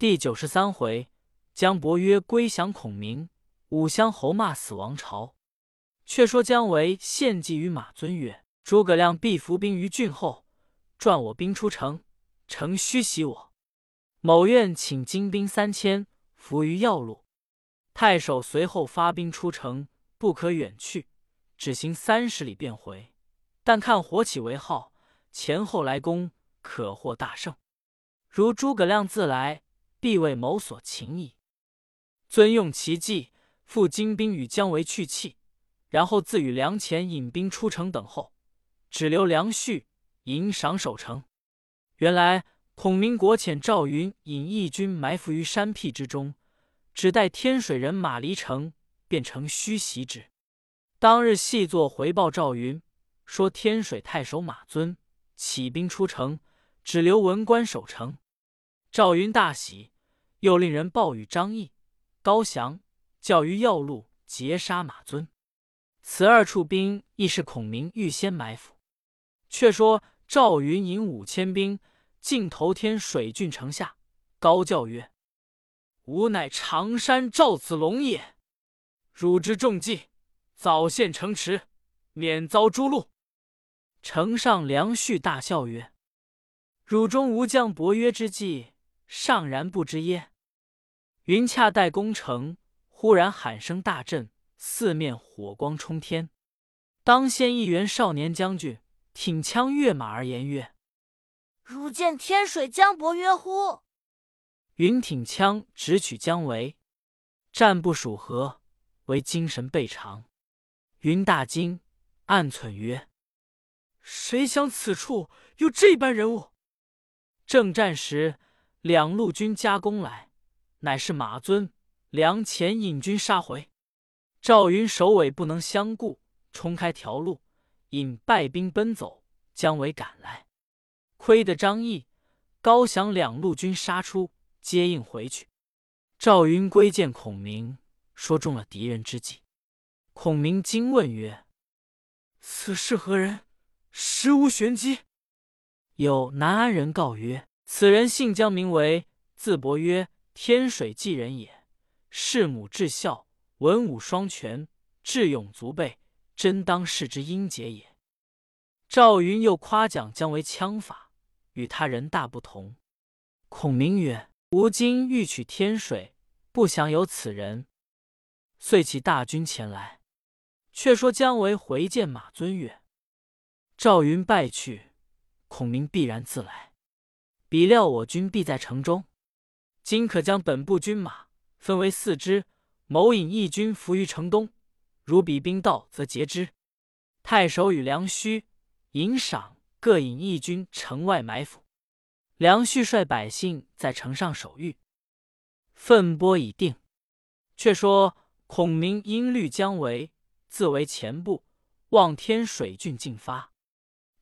第九十三回，姜伯约归降孔明，武乡侯骂死王朝。却说姜维献计于马尊曰：“诸葛亮必伏兵于郡后，赚我兵出城，城虚袭我。某愿请精兵三千，伏于要路。太守随后发兵出城，不可远去，只行三十里便回。但看火起为号，前后来攻，可获大胜。如诸葛亮自来，必为某所擒矣。”尊用其计，复精兵与姜维去气。然后自与梁前引兵出城等候，只留梁旭引赏守城。原来孔明国遣赵云引义军埋伏于山僻之中，只待天水人马离城，便乘虚袭之。当日细作回报赵云，说天水太守马尊起兵出城，只留文官守城。赵云大喜，又令人报与张翼、高翔，叫于要路截杀马尊。此二处兵亦是孔明预先埋伏。却说赵云引五千兵进头天水郡城下，高叫曰：“吾乃常山赵子龙也！汝之重计，早献城池，免遭诛戮。”城上梁旭大笑曰：“汝中无将伯约之计，尚然不知耶？”云恰待攻城，忽然喊声大震。四面火光冲天，当先一员少年将军挺枪跃马而言曰：“汝见天水江伯曰乎？”云挺枪直取姜维，战不数合，为精神倍长。云大惊，暗忖曰：“谁想此处有这般人物？”正战时，两路军夹攻来，乃是马尊、梁前引军杀回。赵云首尾不能相顾，冲开条路，引败兵奔走。姜维赶来，亏得张翼、高翔两路军杀出，接应回去。赵云归见孔明，说中了敌人之计。孔明惊问曰：“此是何人？实无玄机。”有南安人告曰：“此人姓姜，名为，字伯约，天水济人也。弑母至孝。”文武双全，智勇足备，真当世之英杰也。赵云又夸奖姜维枪法与他人大不同。孔明曰：“吾今欲取天水，不想有此人，遂起大军前来。”却说姜维回见马尊曰：“赵云败去，孔明必然自来。彼料我军必在城中，今可将本部军马分为四支。”某引义军伏于城东，如彼兵到，则截之。太守与梁须、尹赏各引义军城外埋伏。梁旭率百姓在城上守御。分拨已定。却说孔明因虑姜维自为前部，望天水郡进发。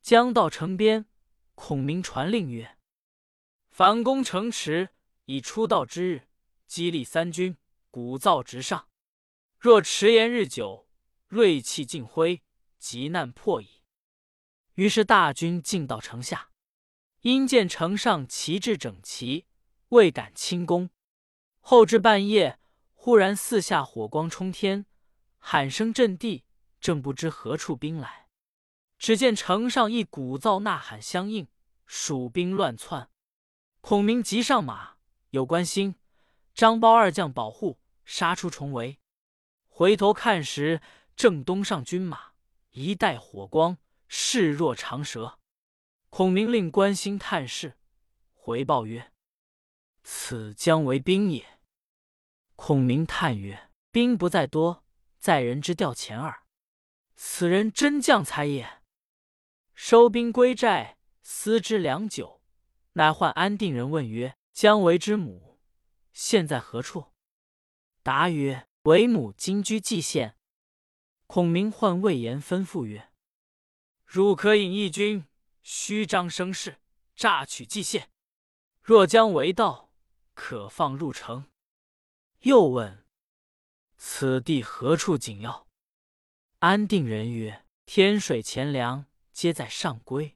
将到城边，孔明传令曰：“反攻城池，以出道之日，激励三军。”鼓噪直上，若迟延日久，锐气尽灰，急难迫矣。于是大军进到城下，因见城上旗帜整齐，未敢轻攻。后至半夜，忽然四下火光冲天，喊声震地，正不知何处兵来。只见城上一鼓噪呐喊相应，蜀兵乱窜。孔明急上马，有关兴。张苞二将保护，杀出重围。回头看时，正东上军马一带火光，势若长蛇。孔明令关兴探视，回报曰：“此将为兵也。”孔明叹曰：“兵不在多，在人之调遣耳。此人真将才也。”收兵归寨，思之良久，乃唤安定人问曰：“姜维之母？”现在何处？答曰：“为母今居蓟县。”孔明唤魏延，吩咐曰：“汝可引义军，虚张声势，诈取蓟县。若姜维到，可放入城。”又问：“此地何处紧要？”安定人曰：“天水钱粮皆在上邽，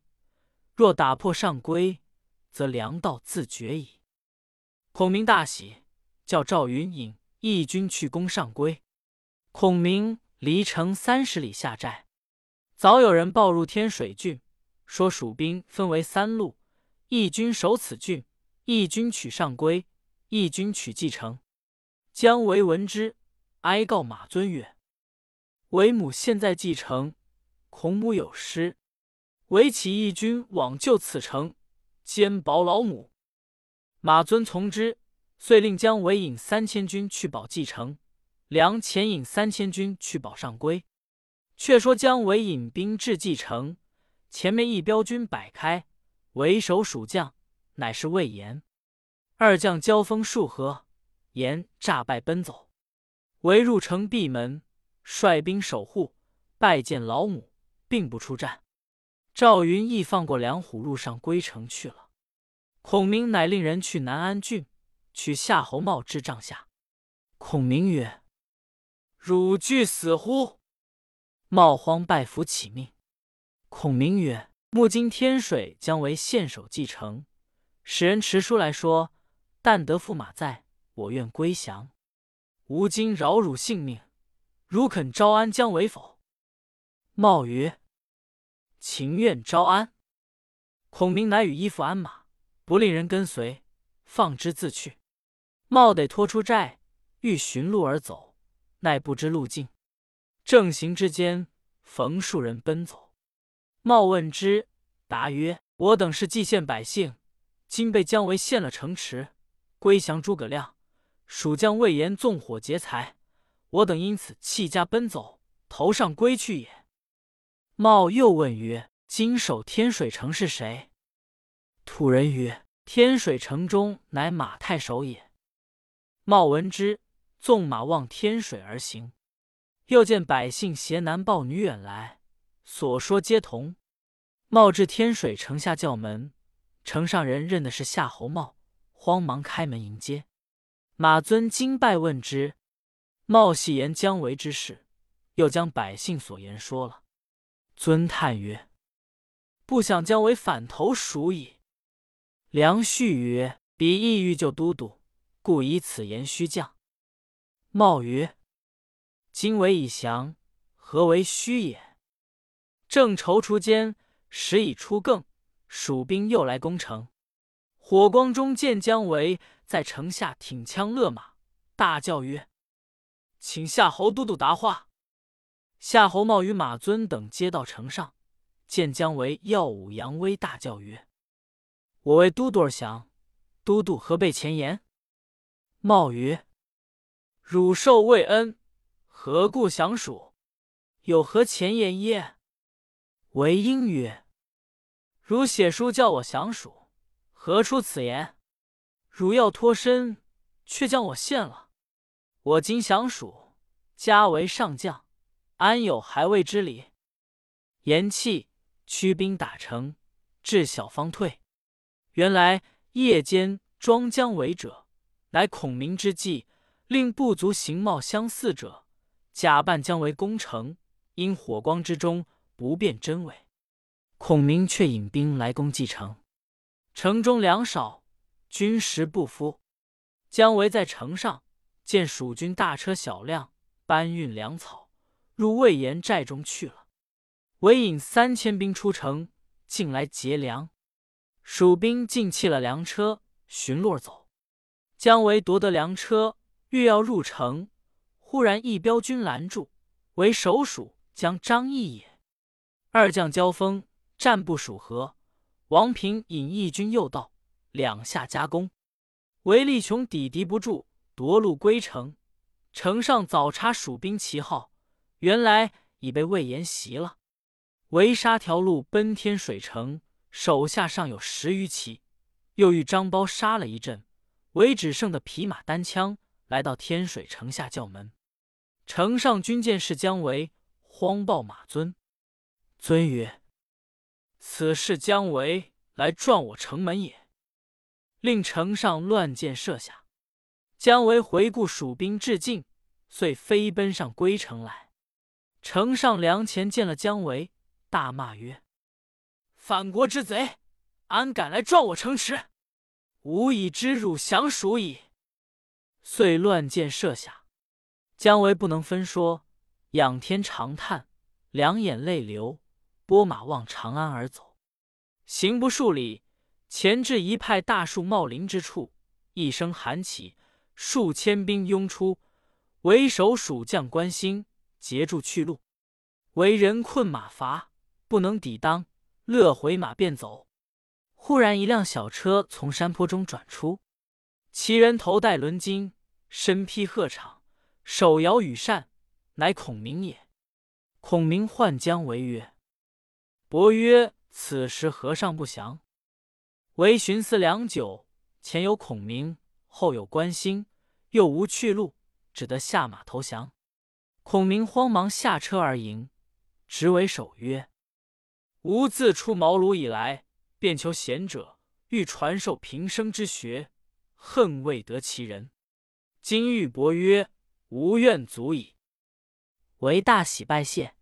若打破上邽，则粮道自绝矣。”孔明大喜，叫赵云引义军去攻上邽。孔明离城三十里下寨，早有人报入天水郡，说蜀兵分为三路，义军守此郡，义军取上邽，义军取蓟城。姜维闻之，哀告马尊曰：“为母现在蓟城，孔母有失，唯起义军往救此城，兼保老母。”马尊从之，遂令姜维引三千军去保蓟城，梁前引三千军去保上邽。却说姜维引兵至蓟城，前面一彪军摆开，为首蜀将乃是魏延。二将交锋数合，延诈败奔走。围入城闭门，率兵守护，拜见老母，并不出战。赵云亦放过梁虎，路上归城去了。孔明乃令人去南安郡，取夏侯茂至帐下。孔明曰：“汝惧死乎？”茂慌拜伏起命。孔明曰：“目今天水将为献守蓟城，使人持书来说，但得驸马在，我愿归降。吾今饶汝性命，汝肯招安姜维否？”茂曰：“情愿招安。”孔明乃与衣服鞍马。不令人跟随，放之自去。茂得拖出寨，欲寻路而走，奈不知路径。正行之间，逢数人奔走。茂问之，答曰：“我等是蓟县百姓，今被姜维陷了城池，归降诸葛亮。蜀将魏延纵火劫财，我等因此弃家奔走，投上归去也。”茂又问曰：“今守天水城是谁？”土人曰：“天水城中乃马太守也。”茂闻之，纵马望天水而行。又见百姓携男抱女远来，所说皆同。茂至天水城下叫门，城上人认的是夏侯茂，慌忙开门迎接。马尊惊拜问之，茂细言姜维之事，又将百姓所言说了。尊叹曰：“不想姜维反投蜀矣。”梁旭曰：“彼意欲救都督，故以此言虚降。”茂曰：“今为已降，何为虚也？”正踌躇间，时已出更，蜀兵又来攻城。火光中见姜维在城下挺枪勒马，大叫曰：“请夏侯都督答话。”夏侯茂与马尊等接到城上，见姜维耀武扬威，大叫曰：我为都督而降，都督何备前言？茂曰：“汝受魏恩，何故降蜀？有何前言耶？”韦应曰：“汝写书叫我降蜀，何出此言？汝要脱身，却将我陷了。我今降蜀，加为上将，安有还未之理？”言弃，驱兵打城，至小方退。原来夜间装姜维者，乃孔明之计，令部族形貌相似者，假扮姜维攻城，因火光之中不辨真伪。孔明却引兵来攻蓟城，城中粮少，军食不敷。姜维在城上见蜀军大车小辆搬运粮草，入魏延寨中去了。韦引三千兵出城，进来劫粮。蜀兵尽弃了粮车，寻路走。姜维夺得粮车，欲要入城，忽然一彪军拦住，为首蜀将张翼也。二将交锋，战不数合。王平引义军诱到，两下夹攻，韦立穷抵敌不住，夺路归城。城上早插蜀兵旗号，原来已被魏延袭了。围杀条路奔天水城。手下尚有十余骑，又遇张苞杀了一阵，唯只剩的匹马单枪来到天水城下叫门。城上军见是姜维，慌报马尊。尊曰：“此事姜维来撞我城门也。”令城上乱箭射下。姜维回顾蜀兵至近，遂飞奔上归城来。城上梁前见了姜维，大骂曰：反国之贼，安敢来撞我城池！吾已知汝降蜀矣。”遂乱箭射下。姜维不能分说，仰天长叹，两眼泪流，拨马望长安而走。行不数里，前至一派大树茂林之处，一声喊起，数千兵拥出，为首蜀将关兴截住去路。为人困马乏，不能抵当，勒回马便走。忽然一辆小车从山坡中转出，其人头戴纶巾，身披鹤氅，手摇羽扇，乃孔明也。孔明唤姜维曰：“伯曰，此时何尚不降？”维寻思良久，前有孔明，后有关兴，又无去路，只得下马投降。孔明慌忙下车而迎。执为守曰：“吾自出茅庐以来，便求贤者，欲传授平生之学，恨未得其人。今遇伯曰，吾愿足矣。”为大喜，拜谢。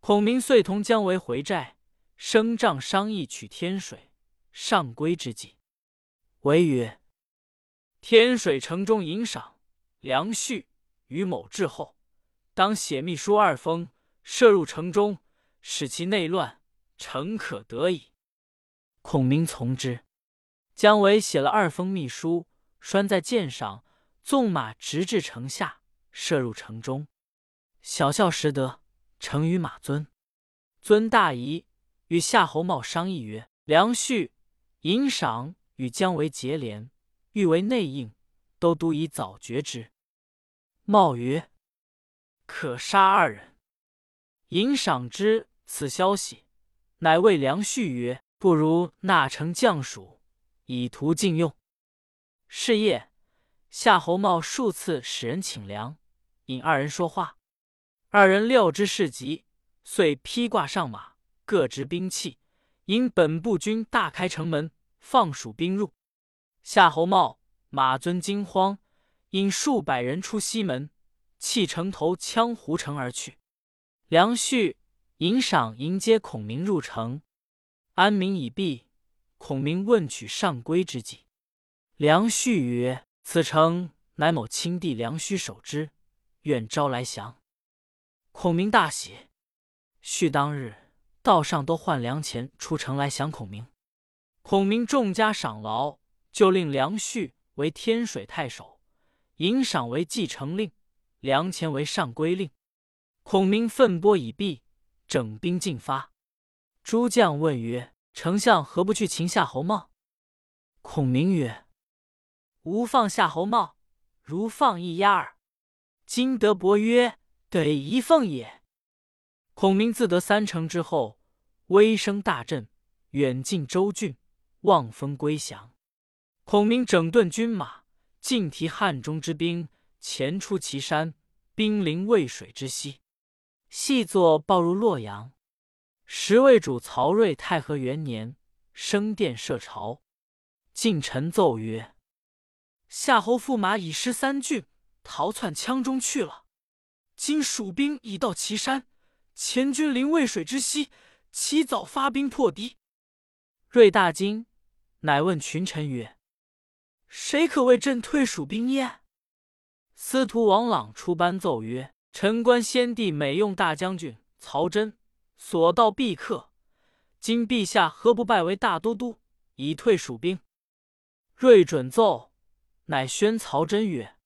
孔明遂同姜维回寨，升帐商议取天水、上归之计。维曰：“天水城中引赏梁旭于某至后，当写密书二封。”射入城中，使其内乱，诚可得矣。孔明从之。姜维写了二封密书，拴在箭上，纵马直至城下，射入城中。小校识得，成于马尊。尊大疑，与夏侯茂商议曰：“梁旭、尹赏与姜维结连，欲为内应，都督以早决之。”茂曰：“可杀二人。”尹赏之此消息，乃谓梁旭曰：“不如纳成将属，以图禁用。”是夜，夏侯茂数次使人请梁、引二人说话。二人料知事急，遂披挂上马，各执兵器，引本部军大开城门，放蜀兵入。夏侯茂、马尊惊慌，引数百人出西门，弃城头羌胡城而去。梁旭、迎赏迎接孔明入城，安民已毕。孔明问取上归之计，梁旭曰：“此城乃某亲弟梁须守之，愿招来降。”孔明大喜。续当日，道上都换粮钱出城来降孔明。孔明重加赏劳，就令梁旭为天水太守，尹赏为继承令，梁前为上归令。孔明奋波已毕，整兵进发。诸将问曰：“丞相何不去擒夏侯茂？”孔明曰：“吾放夏侯茂，如放一鸭儿。今得伯曰，得一凤也。”孔明自得三城之后，威声大振，远近州郡，望风归降。孔明整顿军马，尽提汉中之兵，前出祁山，兵临渭水之西。细作报入洛阳，时魏主曹睿太和元年，升殿设朝。近臣奏曰：“夏侯驸马已失三郡，逃窜羌中去了。今蜀兵已到祁山，前军临渭水之西，起早发兵破敌。”睿大惊，乃问群臣曰：“谁可为朕退蜀兵耶？”司徒王朗出班奏曰。臣观先帝每用大将军曹真，所到必克。今陛下何不拜为大都督，以退蜀兵？睿准奏，乃宣曹真曰：“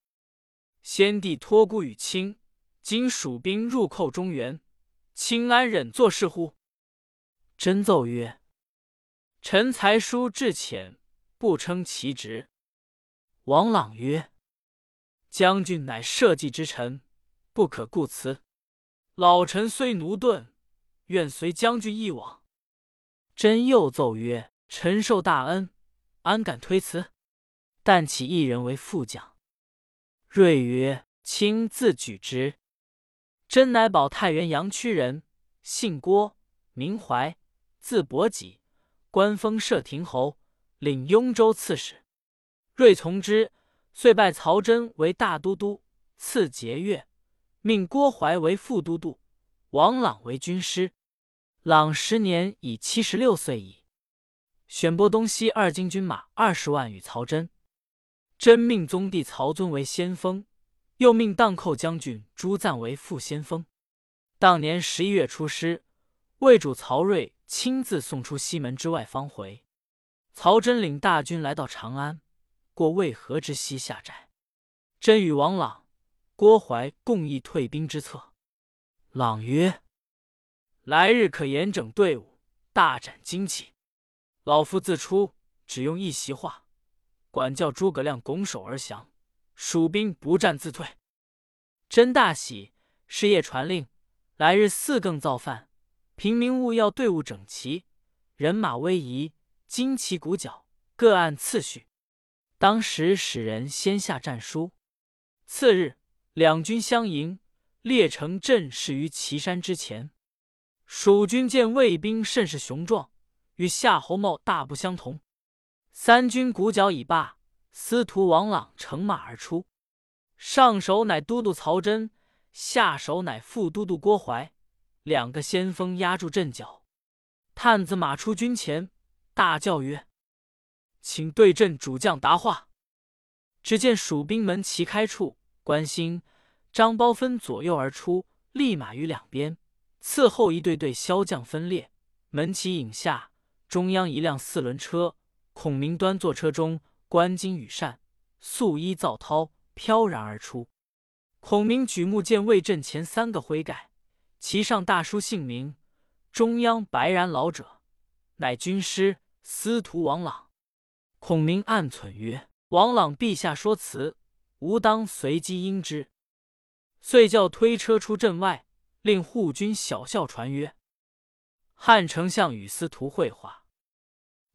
先帝托孤于卿，今蜀兵入寇中原，卿安忍坐视乎？”真奏曰：“臣才疏志浅，不称其职。”王朗曰：“将军乃社稷之臣。”不可固辞，老臣虽奴钝，愿随将军一往。真又奏曰：“臣受大恩，安敢推辞？但起一人为副将。”睿曰：“卿自举之。”真乃保太原阳曲人，姓郭，名怀，字伯己，官封射亭侯，领雍州刺史。睿从之，遂拜曹真为大都督，赐节钺。命郭淮为副都督，王朗为军师。朗时年已七十六岁矣。选拨东西二京军马二十万与曹真。真命宗弟曹遵为先锋，又命荡寇将军朱赞为副先锋。当年十一月出师，魏主曹睿亲自送出西门之外方回。曹真领大军来到长安，过渭河之西下寨。真与王朗、郭淮共议退兵之策。朗曰：“来日可严整队伍，大展旌旗。老夫自出，只用一席话，管教诸葛亮拱手而降，蜀兵不战自退。”真大喜，是夜传令，来日四更造饭，平民务要队伍整齐，人马威仪。旌旗鼓角各按次序。当时使人先下战书。次日，两军相迎，列成阵势于岐山之前。蜀军见魏兵甚是雄壮，与夏侯茂大不相同。三军鼓角已罢，司徒王朗乘马而出，上手乃都督曹真，下手乃副都督郭淮，两个先锋压住阵脚。探子马出军前。大叫曰：“请对阵主将答话。”只见蜀兵门旗开处，关兴、张苞分左右而出，立马于两边。伺候一队队骁将分列，门旗影下，中央一辆四轮车，孔明端坐车中，关金羽扇，素衣皂绦，飘然而出。孔明举目见魏阵前三个徽盖，其上大书姓名，中央白髯老者，乃军师。司徒王朗，孔明暗忖曰：“王朗陛下说辞，吾当随机应之。”遂叫推车出阵外，令护军小校传曰：“汉丞相与司徒会话。”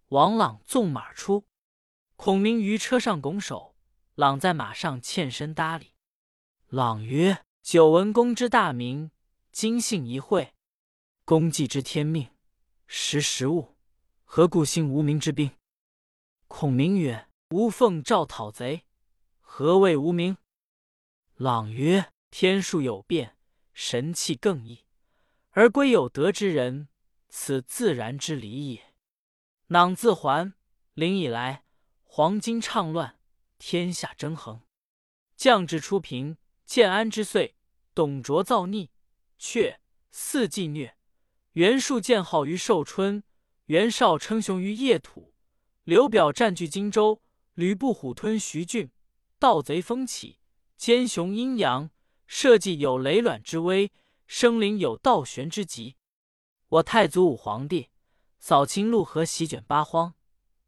王朗纵马出，孔明于车上拱手，朗在马上欠身搭礼。朗曰：“久闻公之大名，今幸一会。公既知天命，识时务。”何故兴无名之兵？孔明曰：“吾奉诏讨贼，何谓无名？”朗曰：“天数有变，神气更易，而归有德之人，此自然之理也。囊自还灵以来，黄金畅乱，天下争衡，将至初平，建安之岁，董卓造逆，却四季虐，袁术建号于寿春。”袁绍称雄于邺土，刘表占据荆州，吕布虎吞徐郡，盗贼风起，奸雄阴阳，社稷有雷卵之危，生灵有倒悬之急。我太祖武皇帝扫清陆河，席卷八荒，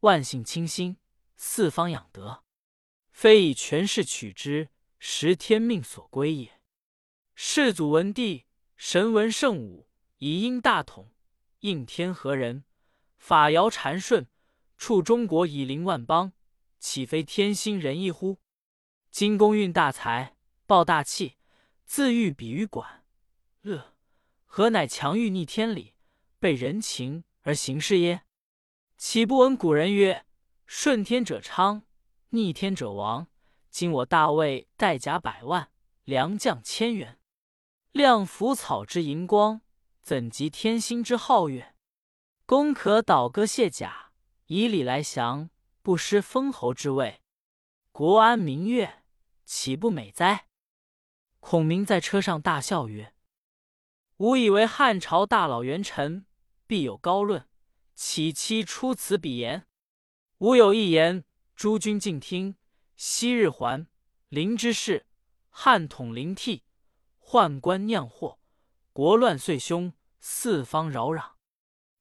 万姓清心，四方养德，非以权势取之，实天命所归也。世祖文帝神文圣武，以英大统，应天何人？法尧禅顺，处中国以临万邦，岂非天心仁义乎？今公运大财，抱大气，自欲比于管乐，何乃强欲逆天理，背人情而行事耶？岂不闻古人曰：“顺天者昌，逆天者亡。”今我大魏带甲百万，良将千员，亮腐草之荧光，怎及天心之皓月？公可倒戈卸甲，以礼来降，不失封侯之位，国安民悦，岂不美哉？孔明在车上大笑曰：“吾以为汉朝大老元臣必有高论，岂期出此鄙言？吾有一言，诸君静听。昔日还灵之事，汉统灵替，宦官酿祸，国乱岁凶，四方扰攘。”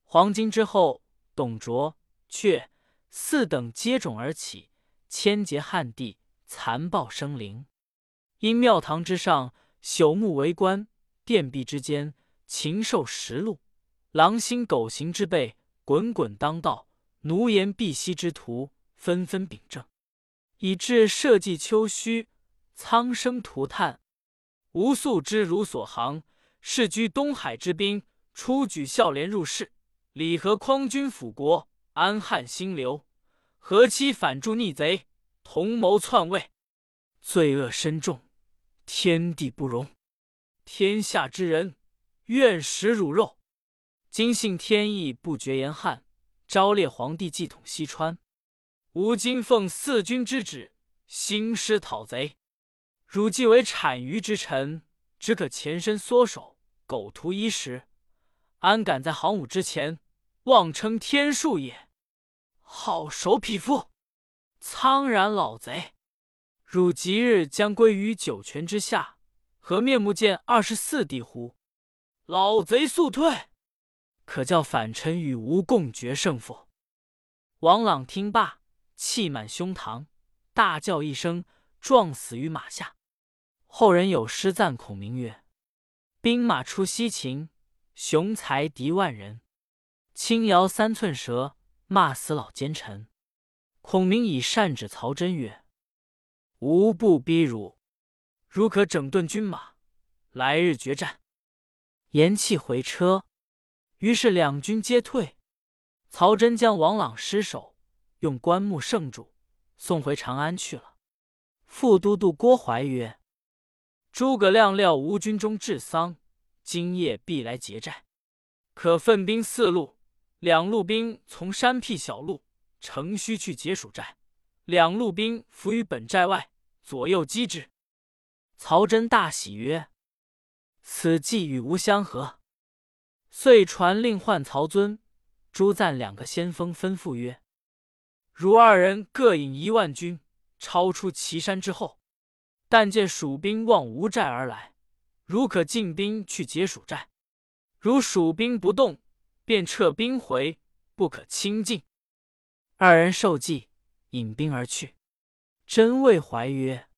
黄巾之后，董卓、却四等接踵而起，千劫旱地，残暴生灵。因庙堂之上，朽木为官；殿壁之间，禽兽食禄。狼心狗行之辈，滚滚当道；奴颜婢膝之徒，纷纷秉政，以致社稷丘墟，苍生涂炭。吾素知汝所行，是居东海之滨，初举孝廉入仕。礼和匡君辅国，安汉兴刘；何期反助逆贼，同谋篡位，罪恶深重，天地不容。天下之人，愿食汝肉。今幸天意不绝严汉，昭烈皇帝继统西川。吾今奉四君之旨，兴师讨贼。汝既为产鱼之臣，只可前身缩手，苟图一时，安敢在行伍之前妄称天数也？好手匹夫，苍然老贼！汝即日将归于九泉之下，何面目见二十四弟乎？老贼速退！可叫反臣与吾共决胜负。王朗听罢，气满胸膛，大叫一声，撞死于马下。后人有诗赞孔明曰：“兵马出西秦，雄才敌万人。轻摇三寸舌，骂死老奸臣。”孔明以善指曹真曰：“吾不逼汝，汝可整顿军马，来日决战。”言讫回车。于是两军皆退，曹真将王朗尸首用棺木盛住，送回长安去了。副都督郭淮曰：“诸葛亮料吾军中治丧，今夜必来劫寨，可分兵四路，两路兵从山僻小路乘虚去劫蜀寨，两路兵伏于本寨外，左右击之。”曹真大喜曰：“此计与吾相合。”遂传令唤曹遵、朱赞两个先锋，吩咐曰：“汝二人各引一万军，超出岐山之后。但见蜀兵望吴寨而来，如可进兵去劫蜀寨；如蜀兵不动，便撤兵回，不可轻进。”二人受计，引兵而去。真谓怀曰：“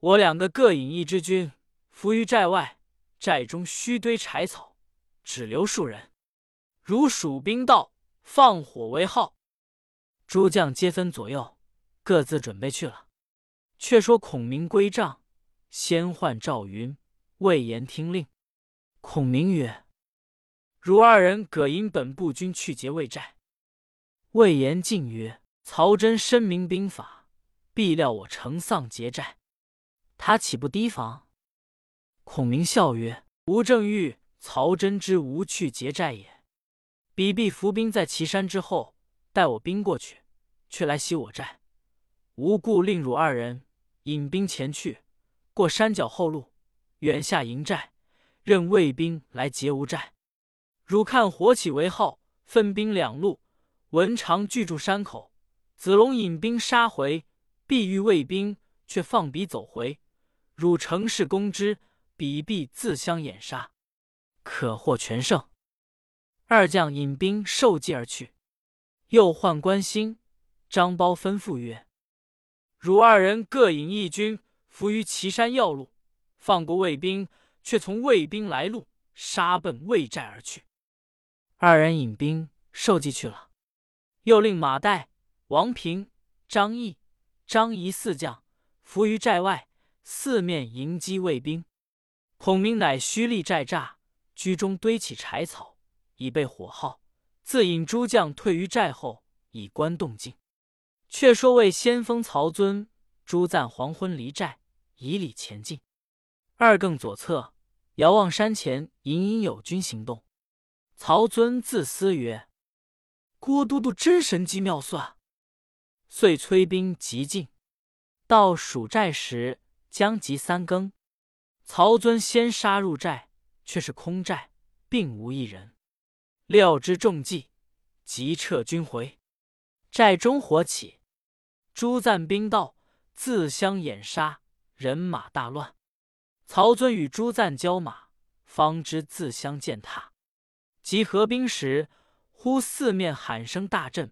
我两个各引一支军，伏于寨外，寨中须堆柴草。”只留数人，如蜀兵到，放火为号。诸将皆分左右，各自准备去了。却说孔明归帐，先唤赵云、魏延听令。孔明曰：“汝二人葛引本部军去劫魏寨。”魏延进曰：“曹真深明兵法，必料我乘丧劫寨，他岂不提防？”孔明笑曰：“吾正欲。”曹真之无去劫寨也，彼必伏兵在岐山之后，待我兵过去，却来袭我寨。无故令汝二人引兵前去，过山脚后路，远下营寨，任魏兵来劫吾寨。汝看火起为号，分兵两路，文长拒住山口，子龙引兵杀回，必遇卫兵，却放彼走回。汝乘势攻之，彼必自相掩杀。可获全胜。二将引兵受计而去。又唤关兴、张苞，吩咐曰：“汝二人各引一军，伏于岐山要路，放过魏兵，却从魏兵来路，杀奔魏寨而去。”二人引兵受计去了。又令马岱、王平、张翼、张仪四将伏于寨外，四面迎击魏兵。孔明乃虚立寨栅。居中堆起柴草，以备火耗。自引诸将退于寨后，以观动静。却说魏先锋曹遵、朱赞黄昏离寨，以礼前进。二更左侧，遥望山前隐隐有军行动。曹遵自思曰：“郭都督真神机妙算。”遂催兵急进。到蜀寨时，将及三更，曹遵先杀入寨。却是空寨，并无一人。料知中计，即撤军回。寨中火起，诸赞兵到，自相掩杀，人马大乱。曹遵与诸赞交马，方知自相践踏。及合兵时，忽四面喊声大震。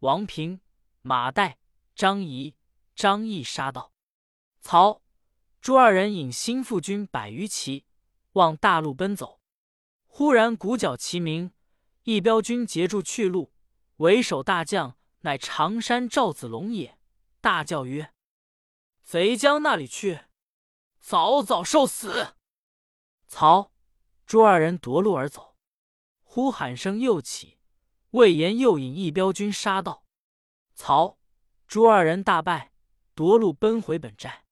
王平、马岱、张仪、张翼杀到。曹、朱二人引新副军百余骑。往大路奔走，忽然鼓角齐鸣，一彪军截住去路。为首大将乃常山赵子龙也，大叫曰：“贼将那里去？早早受死！”曹、朱二人夺路而走。呼喊声又起，魏延又引一彪军杀到。曹、朱二人大败，夺路奔回本寨。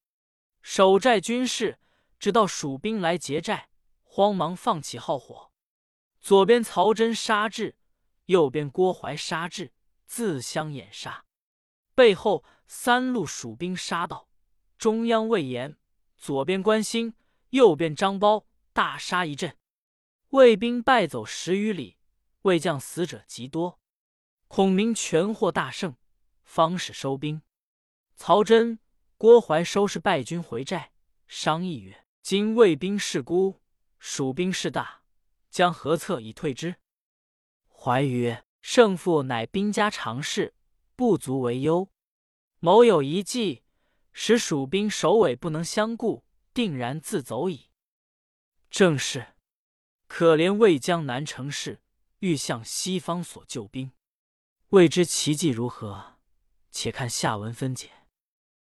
守寨军士直到蜀兵来劫寨。慌忙放起号火，左边曹真杀至，右边郭淮杀至，自相掩杀。背后三路蜀兵杀到，中央魏延，左边关兴，右边张苞，大杀一阵。魏兵败走十余里，魏将死者极多。孔明全获大胜，方始收兵。曹真、郭淮收拾败军回寨，商议曰：“今魏兵势孤，蜀兵势大，将何策以退之？”怀曰：“胜负乃兵家常事，不足为忧。某有一计，使蜀兵首尾不能相顾，定然自走矣。”正是。可怜魏江南城市，欲向西方所救兵，未知奇计如何？且看下文分解。